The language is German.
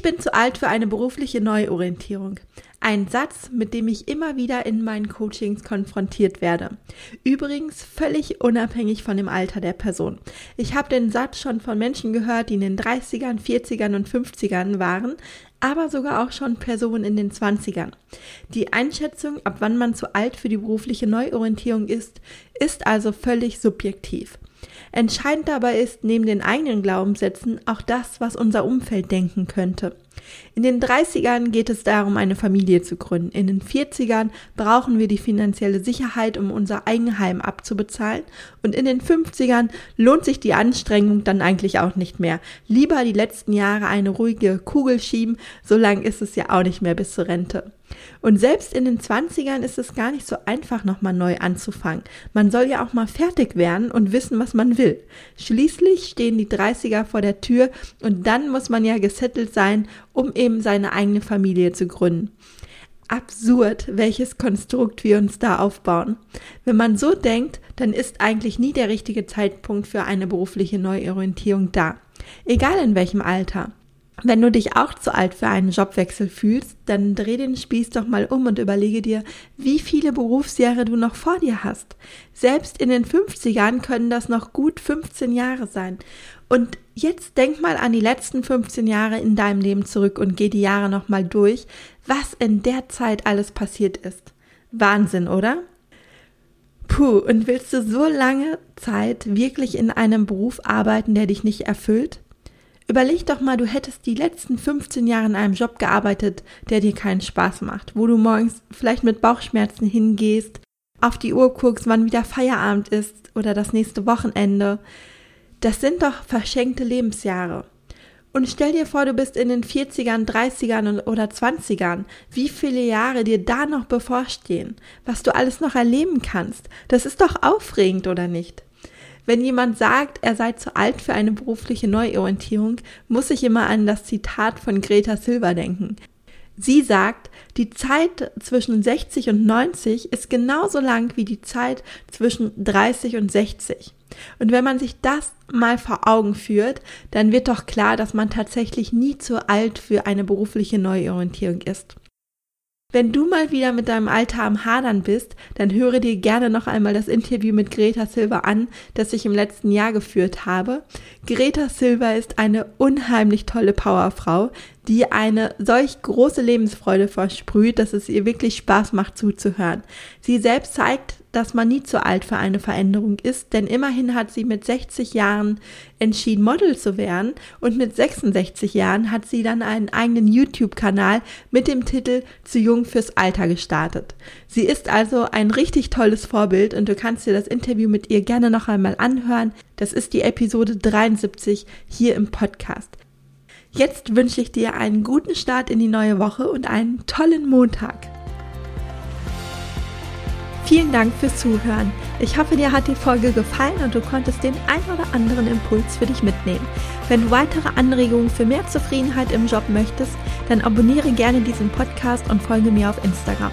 Ich bin zu alt für eine berufliche Neuorientierung. Ein Satz, mit dem ich immer wieder in meinen Coachings konfrontiert werde. Übrigens völlig unabhängig von dem Alter der Person. Ich habe den Satz schon von Menschen gehört, die in den 30ern, 40ern und 50ern waren, aber sogar auch schon Personen in den 20ern. Die Einschätzung, ab wann man zu alt für die berufliche Neuorientierung ist, ist also völlig subjektiv. Entscheidend dabei ist neben den eigenen Glaubenssätzen auch das, was unser Umfeld denken könnte. In den 30ern geht es darum, eine Familie zu gründen. In den 40ern brauchen wir die finanzielle Sicherheit, um unser Eigenheim abzubezahlen. Und in den 50ern lohnt sich die Anstrengung dann eigentlich auch nicht mehr. Lieber die letzten Jahre eine ruhige Kugel schieben, so lang ist es ja auch nicht mehr bis zur Rente. Und selbst in den 20ern ist es gar nicht so einfach, nochmal neu anzufangen. Man soll ja auch mal fertig werden und wissen, was man will. Schließlich stehen die 30er vor der Tür und dann muss man ja gesettelt sein, um eben seine eigene Familie zu gründen. Absurd, welches Konstrukt wir uns da aufbauen. Wenn man so denkt, dann ist eigentlich nie der richtige Zeitpunkt für eine berufliche Neuorientierung da. Egal in welchem Alter. Wenn du dich auch zu alt für einen Jobwechsel fühlst, dann dreh den Spieß doch mal um und überlege dir, wie viele Berufsjahre du noch vor dir hast. Selbst in den 50ern können das noch gut 15 Jahre sein. Und jetzt denk mal an die letzten 15 Jahre in deinem Leben zurück und geh die Jahre nochmal durch, was in der Zeit alles passiert ist. Wahnsinn, oder? Puh, und willst du so lange Zeit wirklich in einem Beruf arbeiten, der dich nicht erfüllt? Überleg doch mal, du hättest die letzten 15 Jahre in einem Job gearbeitet, der dir keinen Spaß macht, wo du morgens vielleicht mit Bauchschmerzen hingehst, auf die Uhr guckst, wann wieder Feierabend ist oder das nächste Wochenende. Das sind doch verschenkte Lebensjahre. Und stell dir vor, du bist in den 40ern, 30ern oder 20ern. Wie viele Jahre dir da noch bevorstehen? Was du alles noch erleben kannst. Das ist doch aufregend, oder nicht? Wenn jemand sagt, er sei zu alt für eine berufliche Neuorientierung, muss ich immer an das Zitat von Greta Silver denken. Sie sagt, die Zeit zwischen 60 und 90 ist genauso lang wie die Zeit zwischen 30 und 60. Und wenn man sich das mal vor Augen führt, dann wird doch klar, dass man tatsächlich nie zu alt für eine berufliche Neuorientierung ist. Wenn du mal wieder mit deinem Alter am Hadern bist, dann höre dir gerne noch einmal das Interview mit Greta Silver an, das ich im letzten Jahr geführt habe. Greta Silver ist eine unheimlich tolle Powerfrau, die eine solch große Lebensfreude versprüht, dass es ihr wirklich Spaß macht zuzuhören. Sie selbst zeigt dass man nie zu alt für eine Veränderung ist, denn immerhin hat sie mit 60 Jahren entschieden, Model zu werden und mit 66 Jahren hat sie dann einen eigenen YouTube-Kanal mit dem Titel Zu jung fürs Alter gestartet. Sie ist also ein richtig tolles Vorbild und du kannst dir das Interview mit ihr gerne noch einmal anhören. Das ist die Episode 73 hier im Podcast. Jetzt wünsche ich dir einen guten Start in die neue Woche und einen tollen Montag. Vielen Dank fürs Zuhören. Ich hoffe, dir hat die Folge gefallen und du konntest den ein oder anderen Impuls für dich mitnehmen. Wenn du weitere Anregungen für mehr Zufriedenheit im Job möchtest, dann abonniere gerne diesen Podcast und folge mir auf Instagram.